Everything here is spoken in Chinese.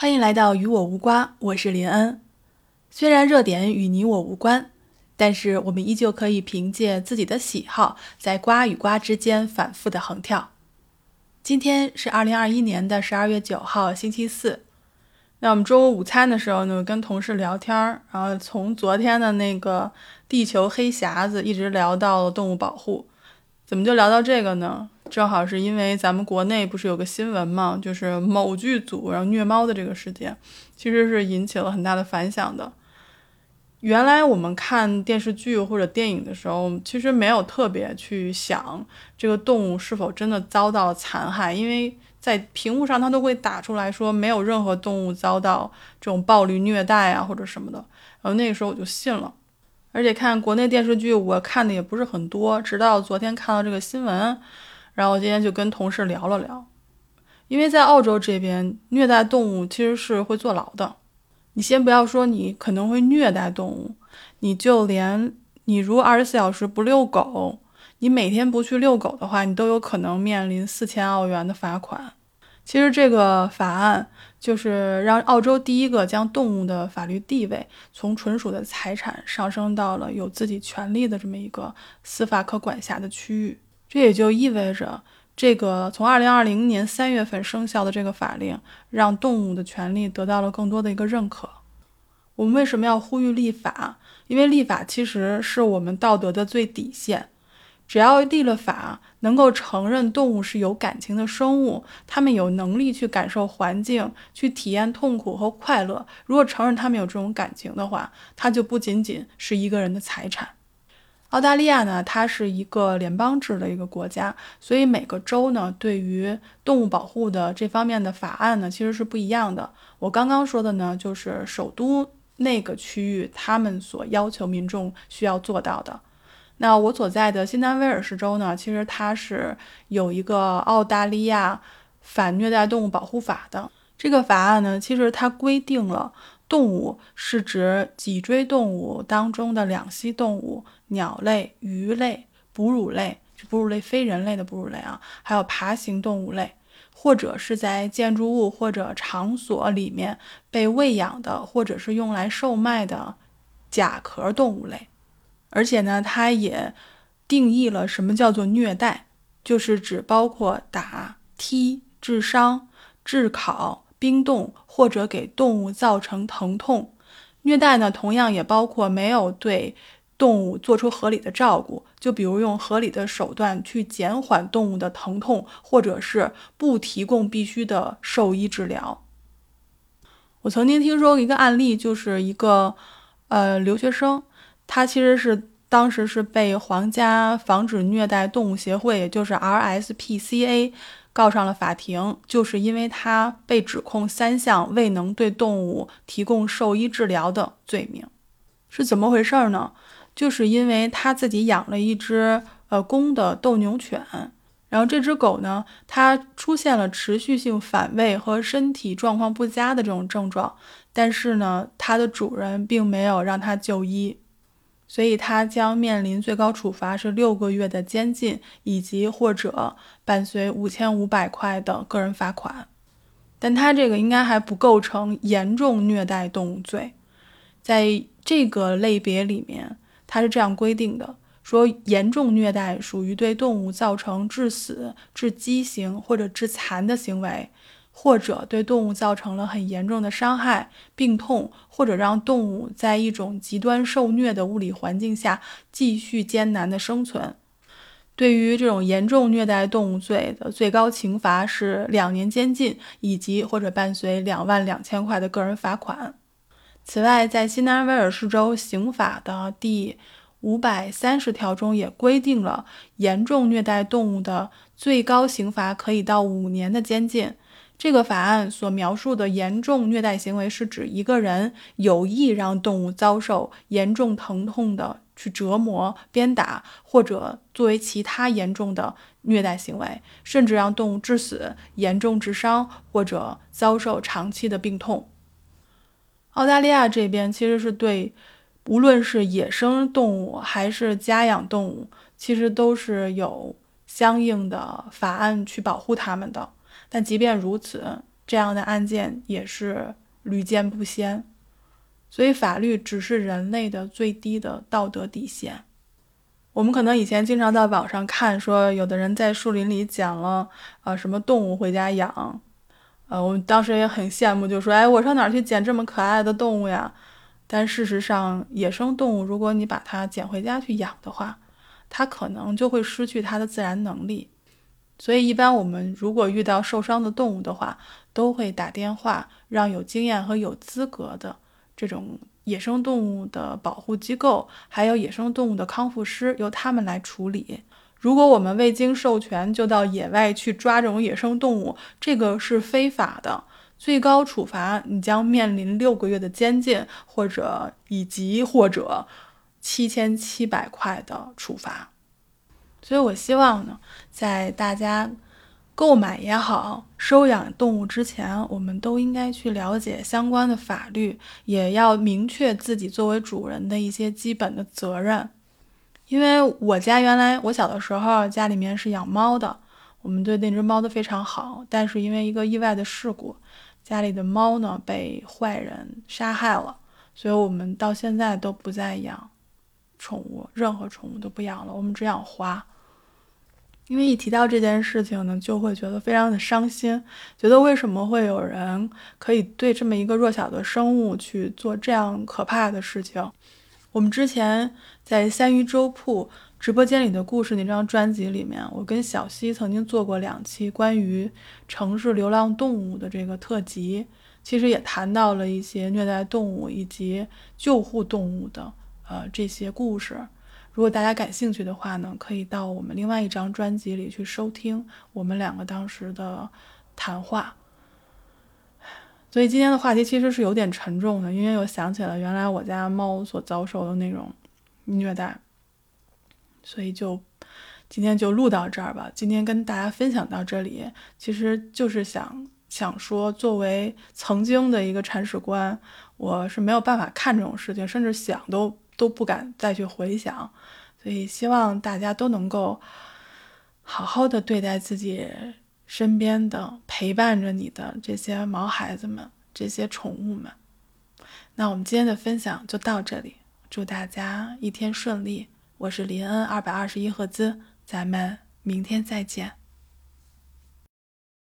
欢迎来到与我无瓜，我是林恩。虽然热点与你我无关，但是我们依旧可以凭借自己的喜好，在瓜与瓜之间反复的横跳。今天是二零二一年的十二月九号，星期四。那我们中午午餐的时候呢，跟同事聊天儿，然后从昨天的那个地球黑匣子一直聊到了动物保护。怎么就聊到这个呢？正好是因为咱们国内不是有个新闻嘛，就是某剧组然后虐猫的这个事件，其实是引起了很大的反响的。原来我们看电视剧或者电影的时候，其实没有特别去想这个动物是否真的遭到了残害，因为。在屏幕上，它都会打出来说没有任何动物遭到这种暴力虐待啊，或者什么的。然后那个时候我就信了，而且看国内电视剧我看的也不是很多，直到昨天看到这个新闻，然后我今天就跟同事聊了聊。因为在澳洲这边，虐待动物其实是会坐牢的。你先不要说你可能会虐待动物，你就连你如果二十四小时不遛狗。你每天不去遛狗的话，你都有可能面临四千澳元的罚款。其实这个法案就是让澳洲第一个将动物的法律地位从纯属的财产上升到了有自己权利的这么一个司法可管辖的区域。这也就意味着，这个从二零二零年三月份生效的这个法令，让动物的权利得到了更多的一个认可。我们为什么要呼吁立法？因为立法其实是我们道德的最底线。只要立了法，能够承认动物是有感情的生物，它们有能力去感受环境，去体验痛苦和快乐。如果承认它们有这种感情的话，它就不仅仅是一个人的财产。澳大利亚呢，它是一个联邦制的一个国家，所以每个州呢，对于动物保护的这方面的法案呢，其实是不一样的。我刚刚说的呢，就是首都那个区域，他们所要求民众需要做到的。那我所在的新南威尔士州呢，其实它是有一个澳大利亚反虐待动物保护法的。这个法案呢，其实它规定了动物是指脊椎动物当中的两栖动物、鸟类、鱼类、哺乳类，哺乳类非人类的哺乳类啊，还有爬行动物类，或者是在建筑物或者场所里面被喂养的，或者是用来售卖的甲壳动物类。而且呢，它也定义了什么叫做虐待，就是指包括打、踢、致伤、炙烤、冰冻或者给动物造成疼痛。虐待呢，同样也包括没有对动物做出合理的照顾，就比如用合理的手段去减缓动物的疼痛，或者是不提供必须的兽医治疗。我曾经听说过一个案例，就是一个呃留学生。他其实是当时是被皇家防止虐待动物协会，也就是 RSPCA，告上了法庭，就是因为他被指控三项未能对动物提供兽医治疗的罪名。是怎么回事呢？就是因为他自己养了一只呃公的斗牛犬，然后这只狗呢，它出现了持续性反胃和身体状况不佳的这种症状，但是呢，它的主人并没有让它就医。所以，他将面临最高处罚是六个月的监禁，以及或者伴随五千五百块的个人罚款。但他这个应该还不构成严重虐待动物罪，在这个类别里面，他是这样规定的：说严重虐待属于对动物造成致死、致畸形或者致残的行为。或者对动物造成了很严重的伤害、病痛，或者让动物在一种极端受虐的物理环境下继续艰难的生存。对于这种严重虐待动物罪的最高刑罚是两年监禁，以及或者伴随两万两千块的个人罚款。此外，在新南威尔士州刑法的第五百三十条中也规定了，严重虐待动物的最高刑罚可以到五年的监禁。这个法案所描述的严重虐待行为，是指一个人有意让动物遭受严重疼痛的去折磨、鞭打，或者作为其他严重的虐待行为，甚至让动物致死、严重致伤或者遭受长期的病痛。澳大利亚这边其实是对无论是野生动物还是家养动物，其实都是有相应的法案去保护它们的。但即便如此，这样的案件也是屡见不鲜。所以，法律只是人类的最低的道德底线。我们可能以前经常在网上看，说有的人在树林里捡了呃什么动物回家养，呃，我们当时也很羡慕，就说：“哎，我上哪儿去捡这么可爱的动物呀？”但事实上，野生动物如果你把它捡回家去养的话，它可能就会失去它的自然能力。所以，一般我们如果遇到受伤的动物的话，都会打电话让有经验和有资格的这种。野生动物的保护机构，还有野生动物的康复师，由他们来处理。如果我们未经授权就到野外去抓这种野生动物，这个是非法的，最高处罚你将面临六个月的监禁，或者以及或者七千七百块的处罚。所以我希望呢，在大家。购买也好，收养动物之前，我们都应该去了解相关的法律，也要明确自己作为主人的一些基本的责任。因为我家原来我小的时候家里面是养猫的，我们对那只猫都非常好，但是因为一个意外的事故，家里的猫呢被坏人杀害了，所以我们到现在都不再养宠物，任何宠物都不养了，我们只养花。因为一提到这件事情呢，就会觉得非常的伤心，觉得为什么会有人可以对这么一个弱小的生物去做这样可怕的事情？我们之前在三鱼粥铺直播间里的故事那张专辑里面，我跟小溪曾经做过两期关于城市流浪动物的这个特辑，其实也谈到了一些虐待动物以及救护动物的呃这些故事。如果大家感兴趣的话呢，可以到我们另外一张专辑里去收听我们两个当时的谈话。所以今天的话题其实是有点沉重的，因为我想起了原来我家猫所遭受的那种虐待，所以就今天就录到这儿吧。今天跟大家分享到这里，其实就是想想说，作为曾经的一个铲屎官，我是没有办法看这种事情，甚至想都。都不敢再去回想，所以希望大家都能够好好的对待自己身边的陪伴着你的这些毛孩子们、这些宠物们。那我们今天的分享就到这里，祝大家一天顺利。我是林恩二百二十一赫兹，咱们明天再见。